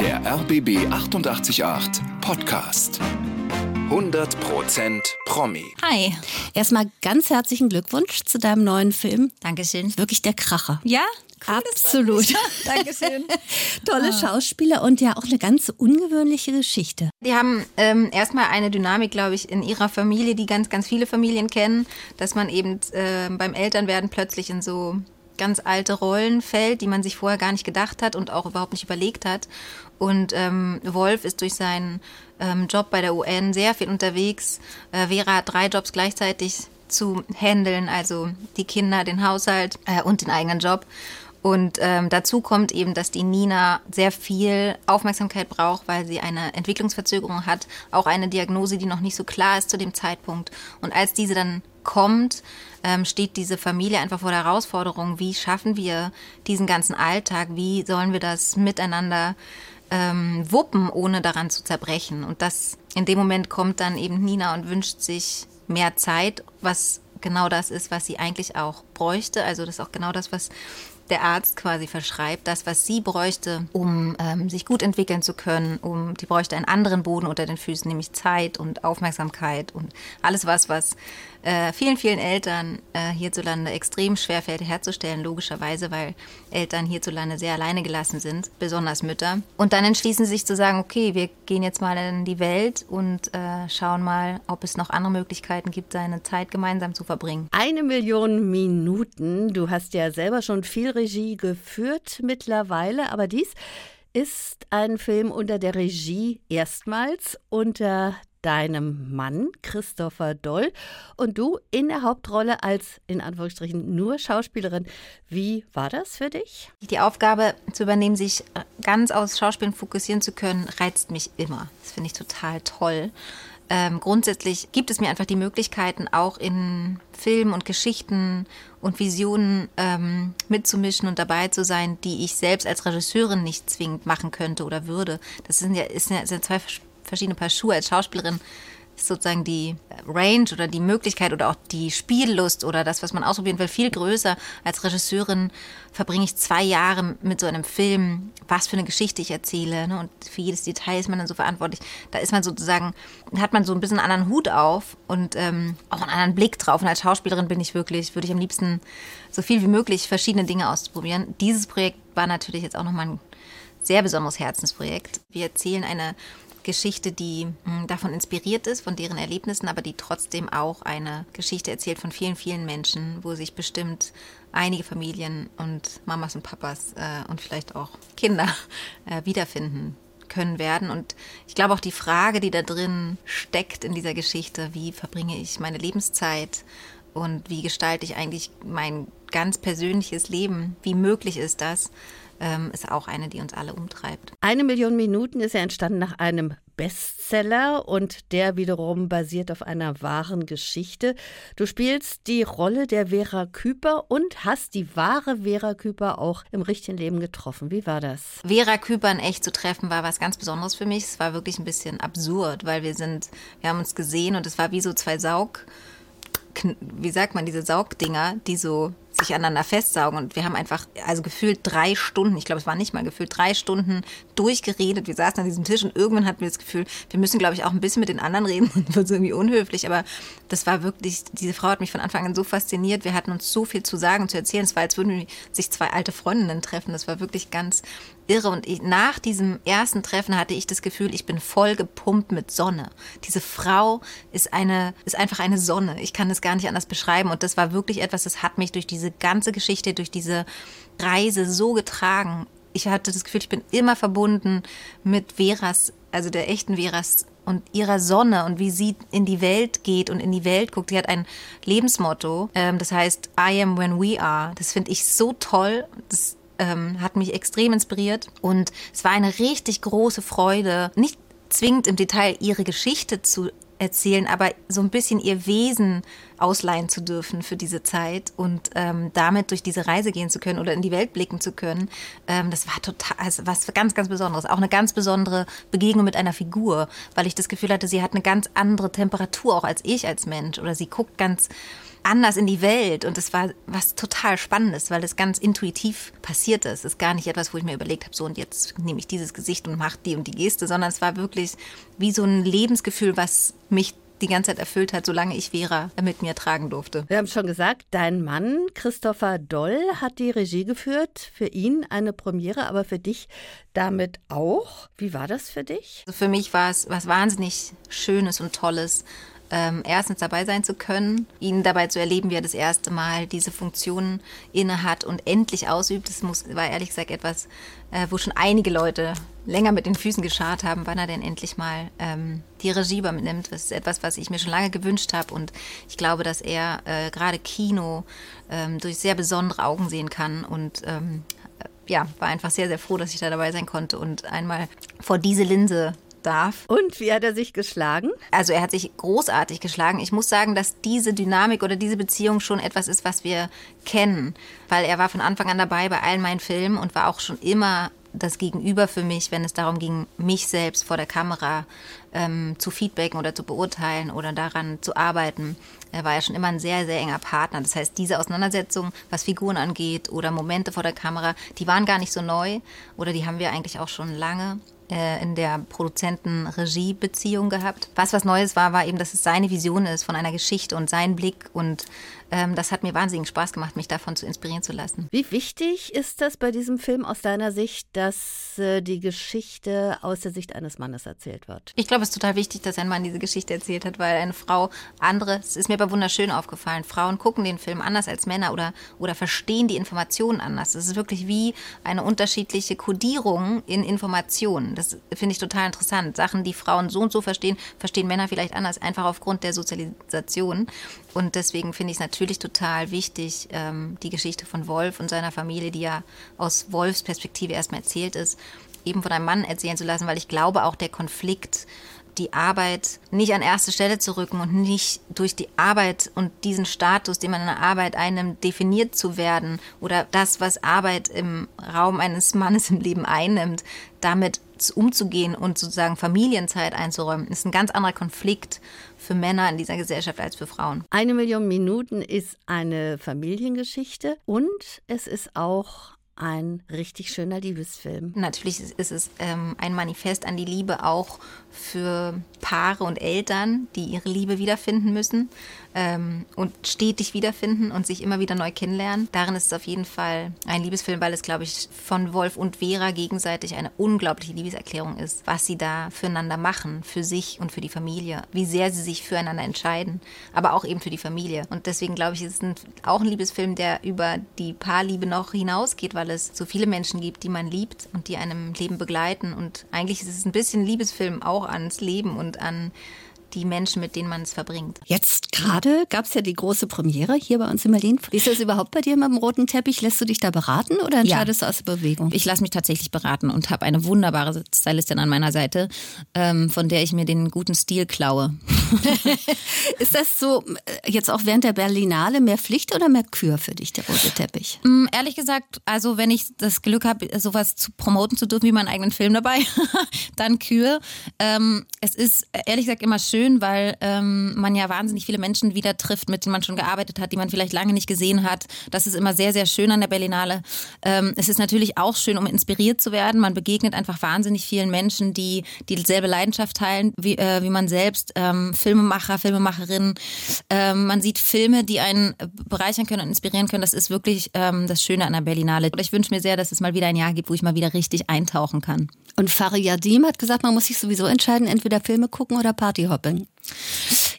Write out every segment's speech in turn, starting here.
Der RBB 888 Podcast. 100% Promi. Hi. Erstmal ganz herzlichen Glückwunsch zu deinem neuen Film. Dankeschön. Wirklich der Kracher. Ja? Cool, Absolut. Dankeschön. Tolle ah. Schauspieler und ja auch eine ganz ungewöhnliche Geschichte. Die haben ähm, erstmal eine Dynamik, glaube ich, in ihrer Familie, die ganz, ganz viele Familien kennen, dass man eben äh, beim Elternwerden plötzlich in so ganz alte Rollen fällt, die man sich vorher gar nicht gedacht hat und auch überhaupt nicht überlegt hat. Und ähm, Wolf ist durch seinen ähm, Job bei der UN sehr viel unterwegs. Äh, Vera hat drei Jobs gleichzeitig zu handeln, also die Kinder, den Haushalt äh, und den eigenen Job. Und ähm, dazu kommt eben, dass die Nina sehr viel Aufmerksamkeit braucht, weil sie eine Entwicklungsverzögerung hat, auch eine Diagnose, die noch nicht so klar ist zu dem Zeitpunkt. Und als diese dann kommt, ähm, steht diese Familie einfach vor der Herausforderung, wie schaffen wir diesen ganzen Alltag, wie sollen wir das miteinander ähm, wuppen, ohne daran zu zerbrechen. Und das in dem Moment kommt dann eben Nina und wünscht sich mehr Zeit, was genau das ist, was sie eigentlich auch bräuchte. Also das ist auch genau das, was der Arzt quasi verschreibt, das, was sie bräuchte, um ähm, sich gut entwickeln zu können, um die bräuchte einen anderen Boden unter den Füßen, nämlich Zeit und Aufmerksamkeit und alles was, was äh, vielen, vielen Eltern äh, hierzulande extrem schwerfällt herzustellen, logischerweise, weil Eltern hierzulande sehr alleine gelassen sind, besonders Mütter. Und dann entschließen sie sich zu sagen, okay, wir gehen jetzt mal in die Welt und äh, schauen mal, ob es noch andere Möglichkeiten gibt, seine Zeit gemeinsam zu verbringen. Eine Million Minuten. Du hast ja selber schon viel Regie geführt mittlerweile, aber dies ist ein Film unter der Regie erstmals unter deinem Mann Christopher Doll und du in der Hauptrolle als in Anführungsstrichen nur Schauspielerin. Wie war das für dich? Die Aufgabe zu übernehmen, sich ganz aus Schauspielen fokussieren zu können, reizt mich immer. Das finde ich total toll. Ähm, grundsätzlich gibt es mir einfach die Möglichkeiten, auch in Filmen und Geschichten und Visionen ähm, mitzumischen und dabei zu sein, die ich selbst als Regisseurin nicht zwingend machen könnte oder würde. Das sind ja, ist ja, sind zwei verschiedene Paar Schuhe. Als Schauspielerin ist sozusagen die Range oder die Möglichkeit oder auch die Spiellust oder das, was man ausprobieren will, viel größer. Als Regisseurin verbringe ich zwei Jahre mit so einem Film, was für eine Geschichte ich erzähle. Ne? Und für jedes Detail ist man dann so verantwortlich. Da ist man sozusagen, hat man so ein bisschen einen anderen Hut auf und ähm, auch einen anderen Blick drauf. Und als Schauspielerin bin ich wirklich, würde ich am liebsten so viel wie möglich verschiedene Dinge ausprobieren. Dieses Projekt war natürlich jetzt auch nochmal ein sehr besonderes Herzensprojekt. Wir erzählen eine Geschichte, die hm, davon inspiriert ist, von deren Erlebnissen, aber die trotzdem auch eine Geschichte erzählt von vielen, vielen Menschen, wo sich bestimmt einige Familien und Mamas und Papas äh, und vielleicht auch Kinder äh, wiederfinden können werden. Und ich glaube auch die Frage, die da drin steckt in dieser Geschichte, wie verbringe ich meine Lebenszeit und wie gestalte ich eigentlich mein ganz persönliches Leben, wie möglich ist das, ähm, ist auch eine, die uns alle umtreibt. Eine Million Minuten ist ja entstanden nach einem Bestseller und der wiederum basiert auf einer wahren Geschichte. Du spielst die Rolle der Vera Küper und hast die wahre Vera Küper auch im richtigen Leben getroffen. Wie war das? Vera Küper in echt zu treffen war was ganz Besonderes für mich. Es war wirklich ein bisschen absurd, weil wir sind, wir haben uns gesehen und es war wie so zwei Saug, wie sagt man, diese Saugdinger, die so sich aneinander festsaugen. Und wir haben einfach, also gefühlt drei Stunden, ich glaube, es war nicht mal gefühlt, drei Stunden durchgeredet. Wir saßen an diesem Tisch und irgendwann hatten wir das Gefühl, wir müssen, glaube ich, auch ein bisschen mit den anderen reden und wird irgendwie unhöflich. Aber das war wirklich, diese Frau hat mich von Anfang an so fasziniert. Wir hatten uns so viel zu sagen zu erzählen. Es war, als würden sich zwei alte Freundinnen treffen. Das war wirklich ganz irre. Und ich, nach diesem ersten Treffen hatte ich das Gefühl, ich bin voll gepumpt mit Sonne. Diese Frau ist eine, ist einfach eine Sonne. Ich kann es gar nicht anders beschreiben. Und das war wirklich etwas, das hat mich durch diese ganze Geschichte, durch diese Reise so getragen. Ich hatte das Gefühl, ich bin immer verbunden mit Veras, also der echten Veras und ihrer Sonne und wie sie in die Welt geht und in die Welt guckt. Sie hat ein Lebensmotto, ähm, das heißt I am when we are. Das finde ich so toll. Das ähm, hat mich extrem inspiriert und es war eine richtig große Freude, nicht zwingend im Detail ihre Geschichte zu erzählen, aber so ein bisschen ihr Wesen ausleihen zu dürfen für diese Zeit und ähm, damit durch diese Reise gehen zu können oder in die Welt blicken zu können, ähm, das war total, also was ganz, ganz Besonderes. Auch eine ganz besondere Begegnung mit einer Figur, weil ich das Gefühl hatte, sie hat eine ganz andere Temperatur auch als ich als Mensch oder sie guckt ganz anders in die Welt und es war was total Spannendes, weil es ganz intuitiv passiert ist. Es ist gar nicht etwas, wo ich mir überlegt habe, so und jetzt nehme ich dieses Gesicht und mache die und die Geste, sondern es war wirklich wie so ein Lebensgefühl, was mich die ganze Zeit erfüllt hat, solange ich Vera mit mir tragen durfte. Wir haben schon gesagt, dein Mann Christopher Doll hat die Regie geführt. Für ihn eine Premiere, aber für dich damit auch. Wie war das für dich? Also für mich war es was wahnsinnig Schönes und Tolles ähm, erstens dabei sein zu können, ihn dabei zu erleben, wie er das erste Mal diese Funktion inne hat und endlich ausübt. Das muss, war ehrlich gesagt etwas, äh, wo schon einige Leute länger mit den Füßen geschart haben, wann er denn endlich mal ähm, die Regie übernimmt. Das ist etwas, was ich mir schon lange gewünscht habe und ich glaube, dass er äh, gerade Kino ähm, durch sehr besondere Augen sehen kann und ähm, ja, war einfach sehr, sehr froh, dass ich da dabei sein konnte und einmal vor diese Linse darf. Und wie hat er sich geschlagen? Also er hat sich großartig geschlagen. Ich muss sagen, dass diese Dynamik oder diese Beziehung schon etwas ist, was wir kennen, weil er war von Anfang an dabei bei all meinen Filmen und war auch schon immer das Gegenüber für mich, wenn es darum ging, mich selbst vor der Kamera ähm, zu feedbacken oder zu beurteilen oder daran zu arbeiten. Er war ja schon immer ein sehr, sehr enger Partner. Das heißt, diese Auseinandersetzung, was Figuren angeht oder Momente vor der Kamera, die waren gar nicht so neu oder die haben wir eigentlich auch schon lange äh, in der Produzenten-Regie-Beziehung gehabt. Was was Neues war, war eben, dass es seine Vision ist von einer Geschichte und sein Blick und das hat mir wahnsinnig Spaß gemacht, mich davon zu inspirieren zu lassen. Wie wichtig ist das bei diesem Film aus deiner Sicht, dass äh, die Geschichte aus der Sicht eines Mannes erzählt wird? Ich glaube, es ist total wichtig, dass ein Mann diese Geschichte erzählt hat, weil eine Frau andere, es ist mir aber wunderschön aufgefallen, Frauen gucken den Film anders als Männer oder, oder verstehen die Informationen anders. Es ist wirklich wie eine unterschiedliche Kodierung in Informationen. Das finde ich total interessant. Sachen, die Frauen so und so verstehen, verstehen Männer vielleicht anders, einfach aufgrund der Sozialisation. Und deswegen finde ich es natürlich total wichtig, ähm, die Geschichte von Wolf und seiner Familie, die ja aus Wolfs Perspektive erstmal erzählt ist, eben von einem Mann erzählen zu lassen, weil ich glaube auch der Konflikt, die Arbeit nicht an erste Stelle zu rücken und nicht durch die Arbeit und diesen Status, den man in der Arbeit einnimmt, definiert zu werden oder das, was Arbeit im Raum eines Mannes im Leben einnimmt, damit umzugehen und sozusagen Familienzeit einzuräumen, ist ein ganz anderer Konflikt für Männer in dieser Gesellschaft als für Frauen. Eine Million Minuten ist eine Familiengeschichte und es ist auch ein richtig schöner Liebesfilm. Natürlich ist es ähm, ein Manifest an die Liebe auch für Paare und Eltern, die ihre Liebe wiederfinden müssen ähm, und stetig wiederfinden und sich immer wieder neu kennenlernen. Darin ist es auf jeden Fall ein Liebesfilm, weil es, glaube ich, von Wolf und Vera gegenseitig eine unglaubliche Liebeserklärung ist, was sie da füreinander machen, für sich und für die Familie, wie sehr sie sich füreinander entscheiden, aber auch eben für die Familie. Und deswegen, glaube ich, ist es ein, auch ein Liebesfilm, der über die Paarliebe noch hinausgeht, weil es so viele Menschen gibt, die man liebt und die einem Leben begleiten. Und eigentlich ist es ein bisschen Liebesfilm auch ans Leben und an die Menschen, mit denen man es verbringt. Jetzt gerade gab es ja die große Premiere hier bei uns in Berlin. Ist das überhaupt bei dir mit dem roten Teppich? Lässt du dich da beraten oder entscheidest ja. du aus der Bewegung? Ich lasse mich tatsächlich beraten und habe eine wunderbare Stylistin an meiner Seite, ähm, von der ich mir den guten Stil klaue. Ist das so äh, jetzt auch während der Berlinale mehr Pflicht oder mehr Kür für dich, der rote Teppich? Mm, ehrlich gesagt, also wenn ich das Glück habe, sowas zu promoten zu dürfen wie meinen eigenen Film dabei, dann Kür. Ähm, es ist ehrlich gesagt immer schön, schön, weil ähm, man ja wahnsinnig viele Menschen wieder trifft, mit denen man schon gearbeitet hat, die man vielleicht lange nicht gesehen hat. Das ist immer sehr, sehr schön an der Berlinale. Ähm, es ist natürlich auch schön, um inspiriert zu werden. Man begegnet einfach wahnsinnig vielen Menschen, die dieselbe Leidenschaft teilen, wie, äh, wie man selbst. Ähm, Filmemacher, Filmemacherinnen. Ähm, man sieht Filme, die einen bereichern können und inspirieren können. Das ist wirklich ähm, das Schöne an der Berlinale. Und ich wünsche mir sehr, dass es mal wieder ein Jahr gibt, wo ich mal wieder richtig eintauchen kann. Und Fariyadim hat gesagt, man muss sich sowieso entscheiden, entweder Filme gucken oder Partyhopping. Espagne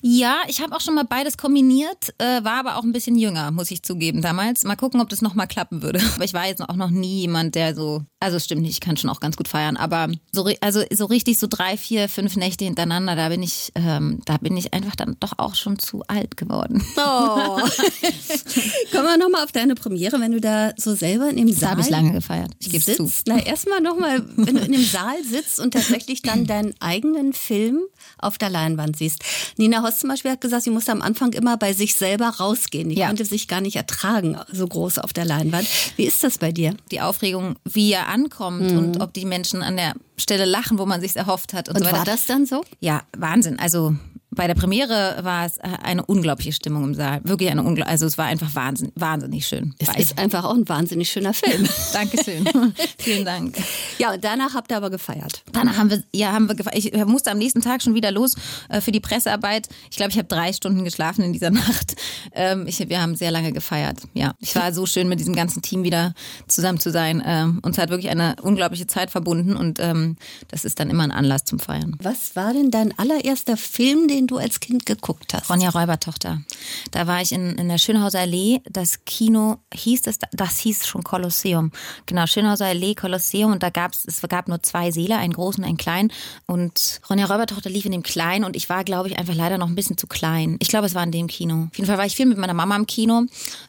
Ja, ich habe auch schon mal beides kombiniert, äh, war aber auch ein bisschen jünger, muss ich zugeben damals. Mal gucken, ob das nochmal klappen würde. Aber ich war jetzt auch noch nie jemand, der so, also stimmt nicht, ich kann schon auch ganz gut feiern, aber so, also so richtig so drei, vier, fünf Nächte hintereinander, da bin ich, ähm, da bin ich einfach dann doch auch schon zu alt geworden. Oh. Kommen wir nochmal auf deine Premiere, wenn du da so selber in dem Saal. Da habe ich lange gefeiert. Ich gebe zu. Na, erstmal nochmal, wenn du in dem Saal sitzt und tatsächlich dann deinen eigenen Film auf der Leinwand siehst hast. Nina Hoss zum Beispiel hat gesagt, sie musste am Anfang immer bei sich selber rausgehen. Die ja. konnte sich gar nicht ertragen, so groß auf der Leinwand. Wie ist das bei dir? Die Aufregung, wie er ankommt mhm. und ob die Menschen an der Stelle lachen, wo man sich erhofft hat. Und, und so war das dann so? Ja, Wahnsinn. Also bei der Premiere war es eine unglaubliche Stimmung im Saal. Wirklich eine unglaubliche, also es war einfach wahnsinn, wahnsinnig schön. Es ist einfach auch ein wahnsinnig schöner Film. Dankeschön. Vielen Dank. Ja, und danach habt ihr aber gefeiert. Danach haben wir, ja, haben wir gefeiert. Ich musste am nächsten Tag schon wieder los äh, für die Pressearbeit. Ich glaube, ich habe drei Stunden geschlafen in dieser Nacht. Ähm, ich, wir haben sehr lange gefeiert. Ja, ich war so schön mit diesem ganzen Team wieder zusammen zu sein. Ähm, uns hat wirklich eine unglaubliche Zeit verbunden und ähm, das ist dann immer ein Anlass zum Feiern. Was war denn dein allererster Film, den du als Kind geguckt hast? Ronja Räubertochter. Da war ich in, in der Schönhauser Allee. Das Kino hieß das, das hieß schon Kolosseum. Genau, Schönhauser Allee, Kolosseum. Und da gab es, es gab nur zwei Säle, einen großen und einen kleinen. Und Ronja Räubertochter lief in dem kleinen und ich war, glaube ich, einfach leider noch ein bisschen zu klein. Ich glaube, es war in dem Kino. Auf jeden Fall war ich viel mit meiner Mama im Kino.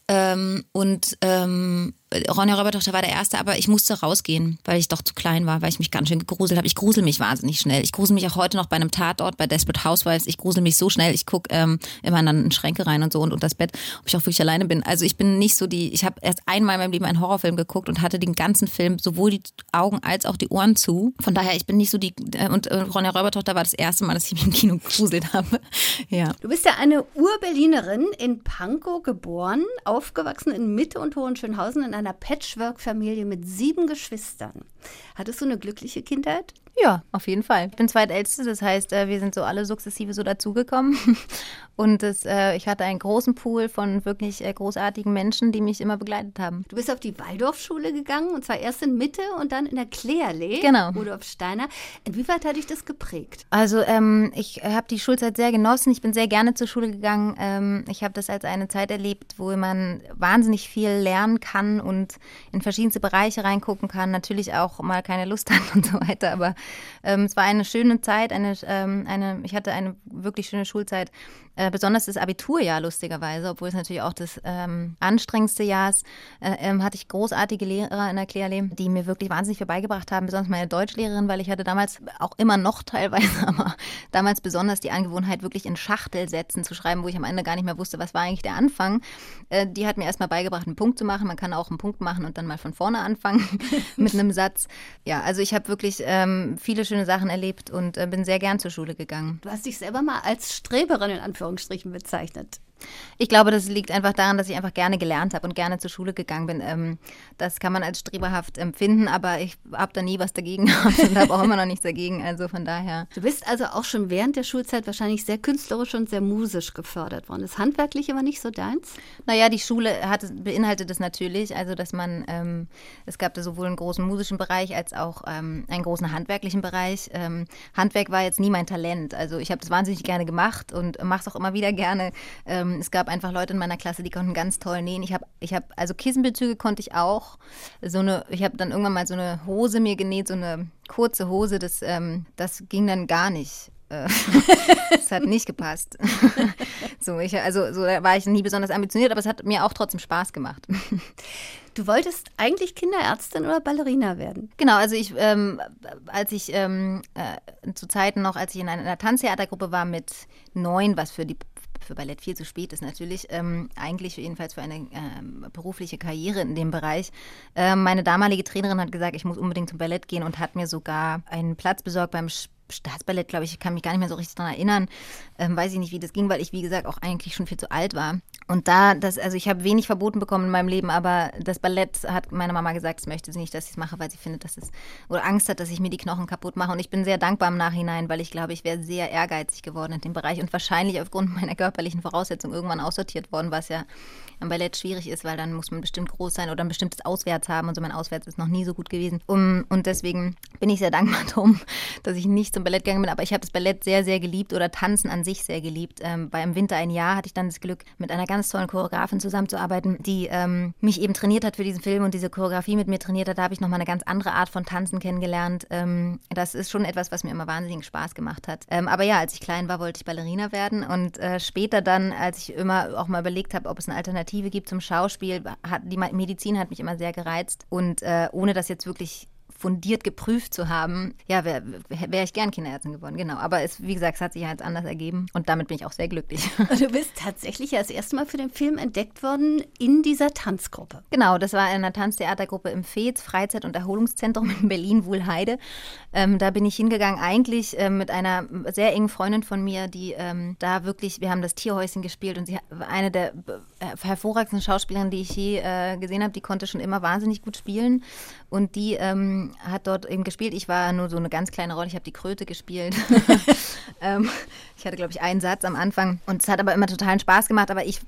Ähm, und ähm, Ronja Räubertochter war der erste, aber ich musste rausgehen, weil ich doch zu klein war, weil ich mich ganz schön gegruselt habe. Ich grusel mich wahnsinnig schnell. Ich grusel mich auch heute noch bei einem Tatort, bei Desperate Housewives. Ich grusel mich so schnell. Ich gucke ähm, immer dann in Schränke rein und so und unter das Bett, ob ich auch wirklich alleine bin. Also ich bin nicht so die, ich habe erst einmal in meinem Leben einen Horrorfilm geguckt und hatte den ganzen Film sowohl die Augen als auch die Ohren zu. Von daher, ich bin nicht so die, äh, und äh, Ronja Räubertochter war das erste Mal, dass ich mich im Kino gegruselt habe. ja. Du bist ja eine Urberlinerin in Pankow geboren, aufgewachsen in Mitte und Hohenschönhausen in einer Patchwork-Familie mit sieben Geschwistern. Hattest du eine glückliche Kindheit? Ja, auf jeden Fall. Ich bin zweitälteste, das heißt, äh, wir sind so alle sukzessive so dazugekommen. Und das, äh, ich hatte einen großen Pool von wirklich äh, großartigen Menschen, die mich immer begleitet haben. Du bist auf die Waldorfschule gegangen und zwar erst in Mitte und dann in der Klärlee. Genau. Rudolf Steiner. Inwieweit hat dich das geprägt? Also ähm, ich habe die Schulzeit sehr genossen. Ich bin sehr gerne zur Schule gegangen. Ähm, ich habe das als eine Zeit erlebt, wo man wahnsinnig viel lernen kann und in verschiedenste Bereiche reingucken kann. Natürlich auch mal keine Lust hat und so weiter. Aber ähm, es war eine schöne Zeit. Eine, ähm, eine, ich hatte eine wirklich schöne Schulzeit. Äh, besonders das Abiturjahr lustigerweise, obwohl es natürlich auch das ähm, anstrengendste Jahr ist, äh, ähm, hatte ich großartige Lehrer in der Klärlehre, die mir wirklich wahnsinnig viel beigebracht haben, besonders meine Deutschlehrerin, weil ich hatte damals auch immer noch teilweise, aber damals besonders die Angewohnheit, wirklich in Schachtelsätzen zu schreiben, wo ich am Ende gar nicht mehr wusste, was war eigentlich der Anfang. Äh, die hat mir erstmal beigebracht, einen Punkt zu machen. Man kann auch einen Punkt machen und dann mal von vorne anfangen mit einem Satz. Ja, also ich habe wirklich ähm, viele schöne Sachen erlebt und äh, bin sehr gern zur Schule gegangen. Du hast dich selber mal als Streberin in Anführungszeichen Anführungsstrichen bezeichnet. Ich glaube, das liegt einfach daran, dass ich einfach gerne gelernt habe und gerne zur Schule gegangen bin. Ähm, das kann man als streberhaft empfinden, aber ich habe da nie was dagegen gehabt und habe auch immer noch nichts dagegen. Also von daher. Du bist also auch schon während der Schulzeit wahrscheinlich sehr künstlerisch und sehr musisch gefördert worden. Das Handwerkliche war nicht so deins? Naja, die Schule hat, beinhaltet es natürlich. Also, dass man, ähm, es gab da sowohl einen großen musischen Bereich als auch ähm, einen großen handwerklichen Bereich. Ähm, Handwerk war jetzt nie mein Talent. Also, ich habe das wahnsinnig gerne gemacht und mache es auch immer wieder gerne. Ähm, ähm, es gab einfach Leute in meiner Klasse, die konnten ganz toll nähen. Ich habe, ich habe, also Kissenbezüge konnte ich auch. So eine, ich habe dann irgendwann mal so eine Hose mir genäht, so eine kurze Hose, das, ähm, das ging dann gar nicht. Äh, es hat nicht gepasst. so, ich, also so da war ich nie besonders ambitioniert, aber es hat mir auch trotzdem Spaß gemacht. Du wolltest eigentlich Kinderärztin oder Ballerina werden? Genau, also ich, ähm, als ich ähm, äh, zu Zeiten noch, als ich in einer, einer Tanztheatergruppe war mit neun, was für die für Ballett viel zu spät ist natürlich, ähm, eigentlich jedenfalls für eine ähm, berufliche Karriere in dem Bereich. Ähm, meine damalige Trainerin hat gesagt, ich muss unbedingt zum Ballett gehen und hat mir sogar einen Platz besorgt beim Staatsballett, glaube ich, ich kann mich gar nicht mehr so richtig daran erinnern. Ähm, weiß ich nicht, wie das ging, weil ich, wie gesagt, auch eigentlich schon viel zu alt war. Und da, das, also ich habe wenig verboten bekommen in meinem Leben, aber das Ballett hat meine Mama gesagt, es möchte sie nicht, dass ich es mache, weil sie findet, dass es, oder Angst hat, dass ich mir die Knochen kaputt mache. Und ich bin sehr dankbar im Nachhinein, weil ich glaube, ich wäre sehr ehrgeizig geworden in dem Bereich und wahrscheinlich aufgrund meiner körperlichen Voraussetzungen irgendwann aussortiert worden, was ja am Ballett schwierig ist, weil dann muss man bestimmt groß sein oder ein bestimmtes Auswärts haben und so mein Auswärts ist noch nie so gut gewesen. Um, und deswegen bin ich sehr dankbar darum, dass ich nicht zum Ballett gegangen bin, aber ich habe das Ballett sehr, sehr geliebt oder Tanzen an sich sehr geliebt. Ähm, bei Winter ein Jahr hatte ich dann das Glück, mit einer ganz tollen Choreografin zusammenzuarbeiten, die ähm, mich eben trainiert hat für diesen Film und diese Choreografie mit mir trainiert hat. Da habe ich nochmal eine ganz andere Art von Tanzen kennengelernt. Ähm, das ist schon etwas, was mir immer wahnsinnig Spaß gemacht hat. Ähm, aber ja, als ich klein war, wollte ich Ballerina werden und äh, später dann, als ich immer auch mal überlegt habe, ob es eine Alternative Alternative gibt zum Schauspiel. Hat, die Medizin hat mich immer sehr gereizt und äh, ohne das jetzt wirklich fundiert geprüft zu haben, ja, wäre wär ich gern Kinderärztin geworden, genau. Aber es, wie gesagt, es hat sich halt anders ergeben und damit bin ich auch sehr glücklich. Du bist tatsächlich ja das erste Mal für den Film entdeckt worden in dieser Tanzgruppe. Genau, das war in einer Tanztheatergruppe im FEZ, Freizeit- und Erholungszentrum in Berlin-Wuhlheide. Ähm, da bin ich hingegangen, eigentlich äh, mit einer sehr engen Freundin von mir, die ähm, da wirklich, wir haben das Tierhäuschen gespielt und sie war eine der äh, hervorragendsten Schauspielerinnen, die ich je äh, gesehen habe. Die konnte schon immer wahnsinnig gut spielen und die ähm, hat dort eben gespielt. Ich war nur so eine ganz kleine Rolle, ich habe die Kröte gespielt. ähm, ich hatte, glaube ich, einen Satz am Anfang und es hat aber immer totalen Spaß gemacht, aber ich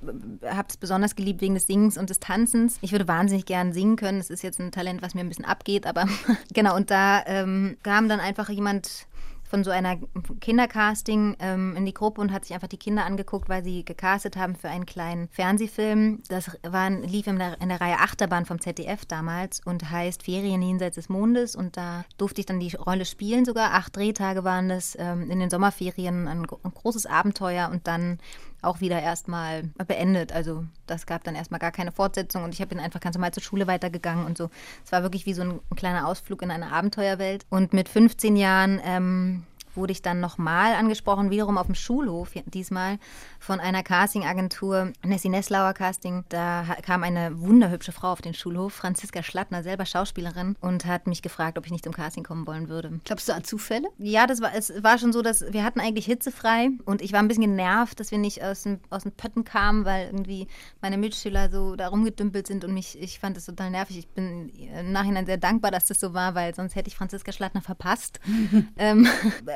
äh, habe es besonders geliebt wegen des Singens und des Tanzens. Ich würde wahnsinnig gern singen können. Das ist jetzt ein Talent, was mir ein bisschen abgeht, aber genau, und da ähm, kam dann einfach jemand von so einer Kindercasting ähm, in die Gruppe und hat sich einfach die Kinder angeguckt, weil sie gecastet haben für einen kleinen Fernsehfilm. Das war, lief in der, in der Reihe Achterbahn vom ZDF damals und heißt Ferien jenseits des Mondes. Und da durfte ich dann die Rolle spielen sogar. Acht Drehtage waren das ähm, in den Sommerferien, ein, ein großes Abenteuer und dann auch wieder erstmal beendet. Also das gab dann erstmal gar keine Fortsetzung und ich bin einfach ganz normal zur Schule weitergegangen und so. Es war wirklich wie so ein, ein kleiner Ausflug in eine Abenteuerwelt. Und mit 15 Jahren ähm, wurde ich dann nochmal angesprochen, wiederum auf dem Schulhof, diesmal von einer Castingagentur, Nessie Nesslauer Casting. Da kam eine wunderhübsche Frau auf den Schulhof, Franziska Schlattner, selber Schauspielerin, und hat mich gefragt, ob ich nicht zum Casting kommen wollen würde. Glaubst du an Zufälle? Ja, das war, es war schon so, dass wir hatten eigentlich hitzefrei und ich war ein bisschen genervt, dass wir nicht aus den, aus den Pötten kamen, weil irgendwie meine Mitschüler so da rumgedümpelt sind und mich, ich fand das total nervig. Ich bin im Nachhinein sehr dankbar, dass das so war, weil sonst hätte ich Franziska Schlattner verpasst. ähm,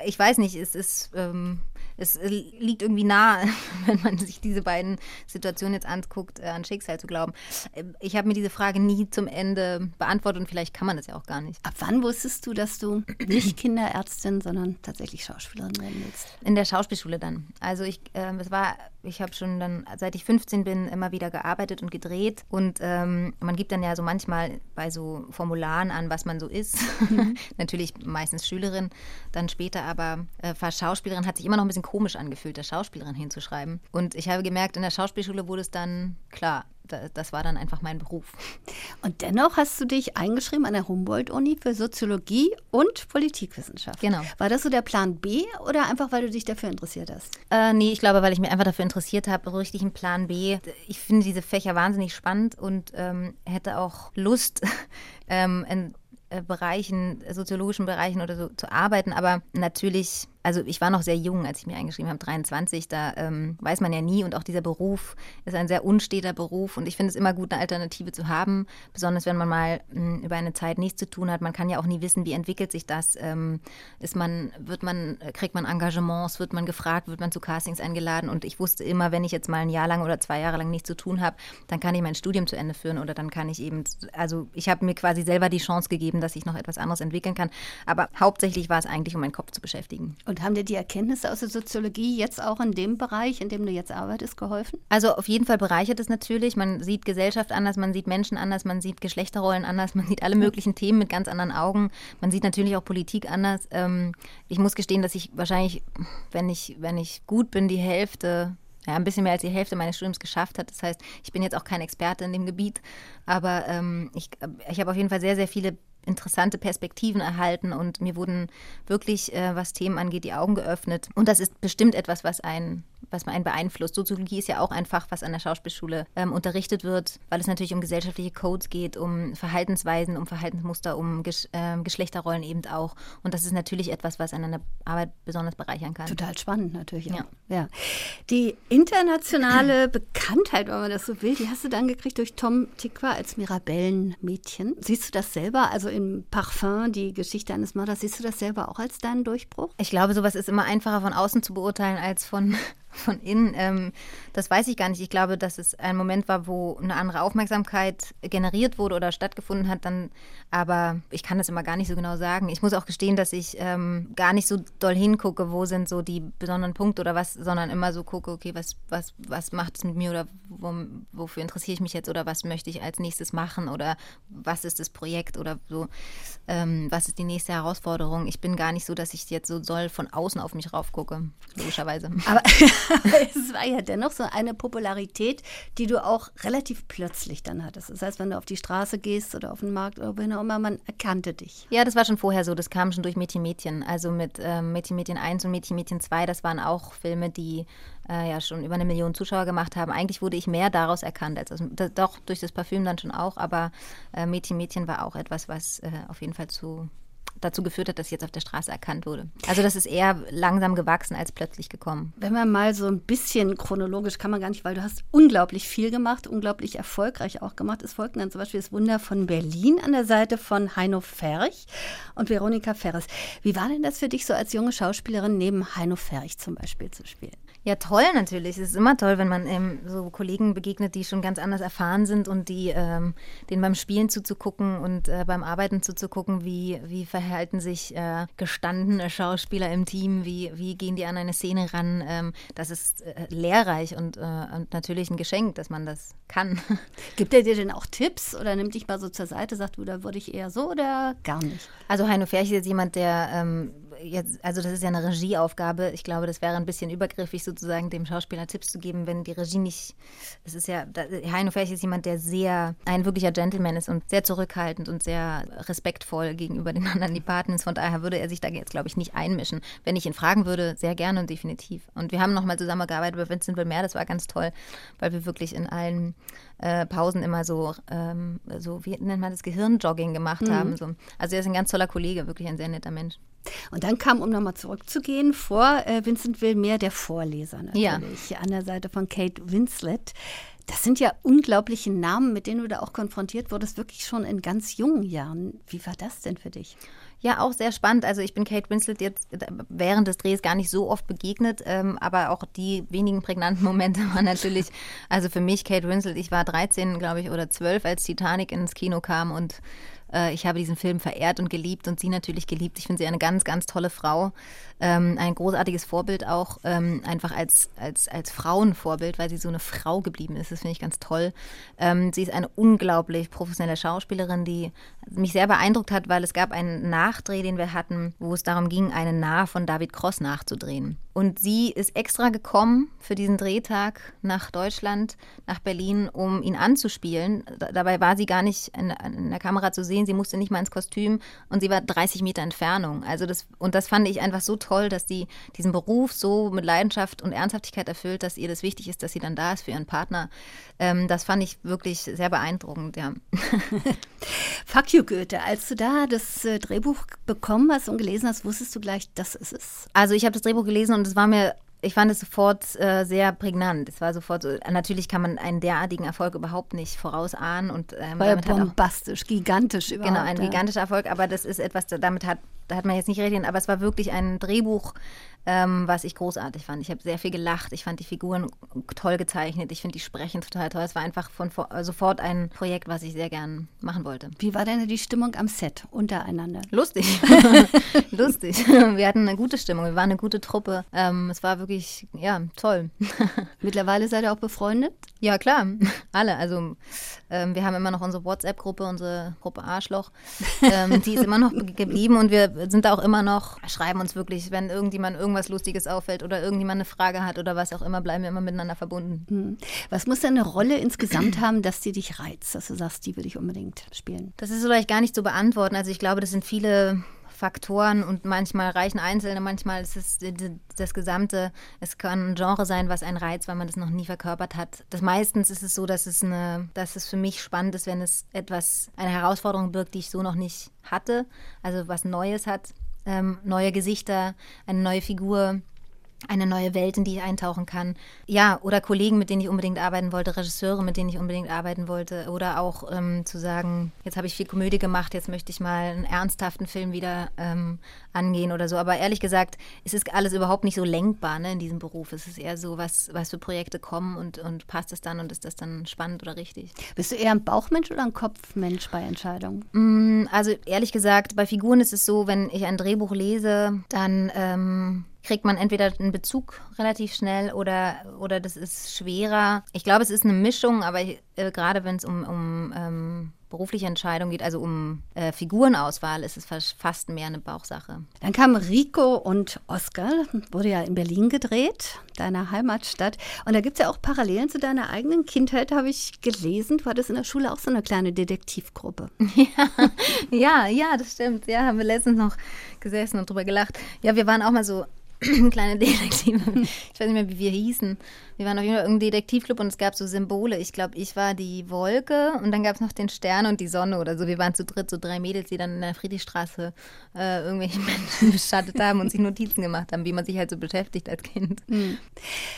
ich weiß nicht, es ist, ähm, es liegt irgendwie nah, wenn man sich diese beiden Situationen jetzt anguckt, äh, an Schicksal zu glauben. Ähm, ich habe mir diese Frage nie zum Ende beantwortet und vielleicht kann man das ja auch gar nicht. Ab wann wusstest du, dass du nicht Kinderärztin, sondern tatsächlich Schauspielerin werden willst? In der Schauspielschule dann. Also ich, äh, es war, ich habe schon dann, seit ich 15 bin, immer wieder gearbeitet und gedreht und ähm, man gibt dann ja so manchmal bei so Formularen an, was man so ist. Mhm. Natürlich meistens Schülerin, dann später aber äh, Schauspielerin hat sich immer noch ein bisschen komisch angefühlt, der Schauspielerin hinzuschreiben. Und ich habe gemerkt, in der Schauspielschule wurde es dann klar, das war dann einfach mein Beruf. Und dennoch hast du dich eingeschrieben an der Humboldt-Uni für Soziologie und Politikwissenschaft. Genau. War das so der Plan B oder einfach, weil du dich dafür interessiert hast? Äh, nee, ich glaube, weil ich mich einfach dafür interessiert habe, so richtig einen Plan B. Ich finde diese Fächer wahnsinnig spannend und ähm, hätte auch Lust, ähm, in äh, Bereichen, soziologischen Bereichen oder so zu arbeiten. Aber natürlich also ich war noch sehr jung, als ich mich eingeschrieben habe, 23, da ähm, weiß man ja nie und auch dieser Beruf ist ein sehr unsteter Beruf und ich finde es immer gut, eine Alternative zu haben, besonders wenn man mal mh, hm, über eine Zeit nichts zu tun hat. Man kann ja auch nie wissen, wie entwickelt sich das. Ähm, ist man, wird man, kriegt man Engagements, wird man gefragt, wird man zu Castings eingeladen und ich wusste immer, wenn ich jetzt mal ein Jahr lang oder zwei Jahre lang nichts zu tun habe, dann kann ich mein Studium zu Ende führen oder dann kann ich eben, also ich habe mir quasi selber die Chance gegeben, dass ich noch etwas anderes entwickeln kann. Aber hauptsächlich war es eigentlich, um meinen Kopf zu beschäftigen. Und haben dir die Erkenntnisse aus der Soziologie jetzt auch in dem Bereich, in dem du jetzt arbeitest, geholfen? Also auf jeden Fall bereichert es natürlich. Man sieht Gesellschaft anders, man sieht Menschen anders, man sieht Geschlechterrollen anders, man sieht alle möglichen Themen mit ganz anderen Augen. Man sieht natürlich auch Politik anders. Ähm, ich muss gestehen, dass ich wahrscheinlich, wenn ich, wenn ich gut bin, die Hälfte ja, ein bisschen mehr als die Hälfte meines Studiums geschafft hat. Das heißt, ich bin jetzt auch kein Experte in dem Gebiet, aber ähm, ich, ich habe auf jeden Fall sehr, sehr viele interessante Perspektiven erhalten und mir wurden wirklich, äh, was Themen angeht, die Augen geöffnet. Und das ist bestimmt etwas, was einen, was einen beeinflusst. Soziologie ist ja auch ein Fach, was an der Schauspielschule ähm, unterrichtet wird, weil es natürlich um gesellschaftliche Codes geht, um Verhaltensweisen, um Verhaltensmuster, um Gesch äh, Geschlechterrollen eben auch. Und das ist natürlich etwas, was einen an der Arbeit besonders bereichern kann. Total spannend natürlich. Auch. Ja. ja. Die internationale Bekanntheit, wenn man das so will, die hast du dann gekriegt durch Tom Tikwa als Mirabellenmädchen. Siehst du das selber? Also im Parfum, die Geschichte eines Mörders, siehst du das selber auch als deinen Durchbruch? Ich glaube, sowas ist immer einfacher von außen zu beurteilen als von, von innen. Ähm, das weiß ich gar nicht. Ich glaube, dass es ein Moment war, wo eine andere Aufmerksamkeit generiert wurde oder stattgefunden hat. Dann, aber ich kann das immer gar nicht so genau sagen. Ich muss auch gestehen, dass ich ähm, gar nicht so doll hingucke, wo sind so die besonderen Punkte oder was, sondern immer so gucke, okay, was, was, was macht es mit mir oder wo, wofür interessiere ich mich jetzt oder was möchte ich als nächstes machen oder was ist das Projekt oder so, ähm, was ist die nächste Herausforderung. Ich bin gar nicht so, dass ich jetzt so doll von außen auf mich raufgucke, logischerweise. Aber es war ja dennoch so eine Popularität, die du auch relativ plötzlich dann hattest. Das heißt, wenn du auf die Straße gehst oder auf den Markt oder wenn auch immer, man erkannte dich. Ja, das war schon vorher so. Das kam schon durch Mädchen Mädchen. Also mit ähm, Mädchen Mädchen 1 und Mädchen Mädchen 2, das waren auch Filme, die äh, ja schon über eine Million Zuschauer gemacht haben. Eigentlich wurde ich mehr daraus erkannt, als das, doch durch das Parfüm dann schon auch, aber äh, Mädchen Mädchen war auch etwas, was äh, auf jeden Fall zu dazu geführt hat, dass ich jetzt auf der Straße erkannt wurde. Also das ist eher langsam gewachsen als plötzlich gekommen. Wenn man mal so ein bisschen chronologisch kann man gar nicht, weil du hast unglaublich viel gemacht, unglaublich erfolgreich auch gemacht. Es folgten dann zum Beispiel das Wunder von Berlin an der Seite von Heino Ferch und Veronika Ferres. Wie war denn das für dich so als junge Schauspielerin neben Heino Ferch zum Beispiel zu spielen? Ja, toll natürlich. Es ist immer toll, wenn man ähm, so Kollegen begegnet, die schon ganz anders erfahren sind und die ähm, denen beim Spielen zuzugucken und äh, beim Arbeiten zuzugucken, wie, wie verhalten sich äh, gestandene Schauspieler im Team, wie, wie gehen die an eine Szene ran. Ähm, das ist äh, lehrreich und, äh, und natürlich ein Geschenk, dass man das kann. Gibt er dir denn auch Tipps oder nimmt dich mal so zur Seite, sagt du, da würde ich eher so oder gar nicht? Also Heino Ferch ist jetzt jemand, der ähm, jetzt, also das ist ja eine Regieaufgabe. Ich glaube, das wäre ein bisschen übergriffig, sozusagen dem Schauspieler Tipps zu geben, wenn die Regie nicht. Es ist ja, Heino Ferch ist jemand, der sehr ein wirklicher Gentleman ist und sehr zurückhaltend und sehr respektvoll gegenüber den anderen Departments. Von daher würde er sich da jetzt, glaube ich, nicht einmischen. Wenn ich ihn fragen würde, sehr gerne und definitiv. Und wir haben nochmal zusammengearbeitet bei Vincent Wilmer, das war ganz toll, weil wir wirklich in allen äh, Pausen immer so, ähm, so, wie nennt man das, Gehirnjogging gemacht mhm. haben. So. Also er ist ein ganz toller Kollege, wirklich ein sehr netter Mensch. Und dann kam, um nochmal zurückzugehen, vor äh, Vincent Wilmer der Vorleser natürlich, ja. an der Seite von Kate Winslet. Das sind ja unglaubliche Namen, mit denen du da auch konfrontiert wurdest, wirklich schon in ganz jungen Jahren. Wie war das denn für dich? Ja, auch sehr spannend. Also ich bin Kate Winslet jetzt während des Drehs gar nicht so oft begegnet, ähm, aber auch die wenigen prägnanten Momente waren natürlich, also für mich Kate Winslet, ich war 13, glaube ich, oder 12, als Titanic ins Kino kam und äh, ich habe diesen Film verehrt und geliebt und sie natürlich geliebt. Ich finde sie eine ganz, ganz tolle Frau. Ähm, ein großartiges Vorbild auch, ähm, einfach als, als, als Frauenvorbild, weil sie so eine Frau geblieben ist. Das finde ich ganz toll. Ähm, sie ist eine unglaublich professionelle Schauspielerin, die mich sehr beeindruckt hat, weil es gab einen Nachdreh, den wir hatten, wo es darum ging, eine Nah von David Cross nachzudrehen. Und sie ist extra gekommen für diesen Drehtag nach Deutschland, nach Berlin, um ihn anzuspielen. Dabei war sie gar nicht in, in der Kamera zu sehen, sie musste nicht mal ins Kostüm und sie war 30 Meter Entfernung. Also das, und das fand ich einfach so toll, dass sie diesen Beruf so mit Leidenschaft und Ernsthaftigkeit erfüllt, dass ihr das wichtig ist, dass sie dann da ist für ihren Partner. Ähm, das fand ich wirklich sehr beeindruckend, ja. Fuck you, Goethe. Als du da das äh, Drehbuch bekommen hast und gelesen hast, wusstest du gleich, das ist es. Also ich habe das Drehbuch gelesen und es war mir ich fand es sofort äh, sehr prägnant. Es war sofort so, natürlich kann man einen derartigen Erfolg überhaupt nicht vorausahnen. Und, ähm, war ja bombastisch, auch, gigantisch überhaupt. Genau, ein ja. gigantischer Erfolg, aber das ist etwas, damit hat da hat man jetzt nicht reden, aber es war wirklich ein Drehbuch, ähm, was ich großartig fand. Ich habe sehr viel gelacht, ich fand die Figuren toll gezeichnet, ich finde die sprechen total toll. Es war einfach von äh, sofort ein Projekt, was ich sehr gern machen wollte. Wie war denn die Stimmung am Set untereinander? Lustig, lustig. Wir hatten eine gute Stimmung, wir waren eine gute Truppe. Ähm, es war wirklich, ja, toll. Mittlerweile seid ihr auch befreundet? Ja, klar, alle. Also ähm, wir haben immer noch unsere WhatsApp-Gruppe, unsere Gruppe Arschloch. Ähm, die ist immer noch geblieben und wir sind da auch immer noch, schreiben uns wirklich, wenn irgendjemand irgendwas Lustiges auffällt oder irgendjemand eine Frage hat oder was auch immer, bleiben wir immer miteinander verbunden. Hm. Was muss denn eine Rolle insgesamt haben, dass die dich reizt, dass du sagst, die will ich unbedingt spielen? Das ist vielleicht gar nicht zu beantworten. Also ich glaube, das sind viele Faktoren und manchmal reichen einzelne, manchmal ist es das Gesamte. Es kann ein Genre sein, was einen reizt, weil man das noch nie verkörpert hat. Das meistens ist es so, dass es eine, dass es für mich spannend ist, wenn es etwas, eine Herausforderung birgt, die ich so noch nicht hatte, also was Neues hat, ähm, neue Gesichter, eine neue Figur eine neue Welt, in die ich eintauchen kann. Ja, oder Kollegen, mit denen ich unbedingt arbeiten wollte, Regisseure, mit denen ich unbedingt arbeiten wollte. Oder auch ähm, zu sagen, jetzt habe ich viel Komödie gemacht, jetzt möchte ich mal einen ernsthaften Film wieder ähm, angehen oder so. Aber ehrlich gesagt, es ist alles überhaupt nicht so lenkbar ne, in diesem Beruf. Es ist eher so, was, was für Projekte kommen und, und passt es dann und ist das dann spannend oder richtig. Bist du eher ein Bauchmensch oder ein Kopfmensch bei Entscheidungen? Mm, also ehrlich gesagt, bei Figuren ist es so, wenn ich ein Drehbuch lese, dann... Ähm, kriegt man entweder einen Bezug relativ schnell oder, oder das ist schwerer. Ich glaube, es ist eine Mischung, aber äh, gerade wenn es um, um ähm, berufliche Entscheidung geht, also um äh, Figurenauswahl, ist es fast mehr eine Bauchsache. Dann kamen Rico und Oscar, wurde ja in Berlin gedreht, deiner Heimatstadt. Und da gibt es ja auch Parallelen zu deiner eigenen Kindheit, habe ich gelesen. Du hattest in der Schule auch so eine kleine Detektivgruppe. Ja, ja, ja, das stimmt. Ja, haben wir letztens noch gesessen und drüber gelacht. Ja, wir waren auch mal so kleine Detektive. Ich weiß nicht mehr, wie wir hießen. Wir waren auf jeden Fall irgendein Detektivclub und es gab so Symbole. Ich glaube, ich war die Wolke und dann gab es noch den Stern und die Sonne oder so. Wir waren zu dritt, so drei Mädels, die dann in der Friedrichstraße äh, irgendwelche Menschen bestattet haben und sich Notizen gemacht haben, wie man sich halt so beschäftigt als Kind. Hm.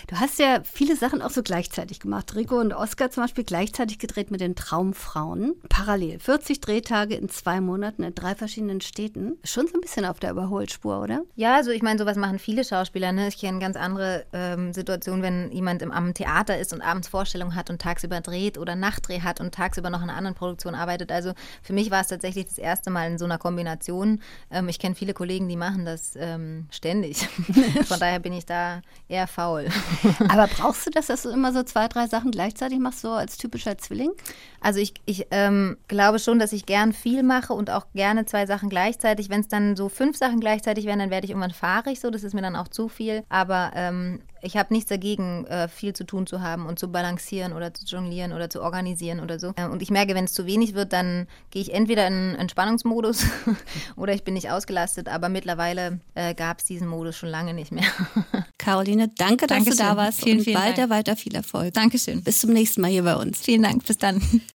Du hast ja viele Sachen auch so gleichzeitig gemacht. Rico und Oscar zum Beispiel gleichzeitig gedreht mit den Traumfrauen. Parallel. 40 Drehtage in zwei Monaten in drei verschiedenen Städten. Schon so ein bisschen auf der Überholspur, oder? Ja, also ich meine, sowas machen viele Schauspieler. Ne? Ich kenne ganz andere ähm, Situationen, wenn jemand im, am Theater ist und abends Vorstellungen hat und tagsüber dreht oder Nachtdreh hat und tagsüber noch in einer anderen Produktion arbeitet. Also für mich war es tatsächlich das erste Mal in so einer Kombination. Ähm, ich kenne viele Kollegen, die machen das ähm, ständig. Von daher bin ich da eher faul. Aber brauchst du das, dass du immer so zwei, drei Sachen gleichzeitig machst, so als typischer Zwilling? Also ich, ich ähm, glaube schon, dass ich gern viel mache und auch gerne zwei Sachen gleichzeitig. Wenn es dann so fünf Sachen gleichzeitig wären, dann werde ich irgendwann fahrig so. Das ist mir dann auch zu viel. Aber ähm, ich habe nichts dagegen, äh, viel zu tun zu haben und zu balancieren oder zu jonglieren oder zu organisieren oder so. Äh, und ich merke, wenn es zu wenig wird, dann gehe ich entweder in Entspannungsmodus oder ich bin nicht ausgelastet. Aber mittlerweile äh, gab es diesen Modus schon lange nicht mehr. Caroline, danke, dass Dankeschön. du da warst vielen, und vielen weiter, Dank. weiter viel Erfolg. Dankeschön. Bis zum nächsten Mal hier bei uns. Vielen Dank. Bis dann.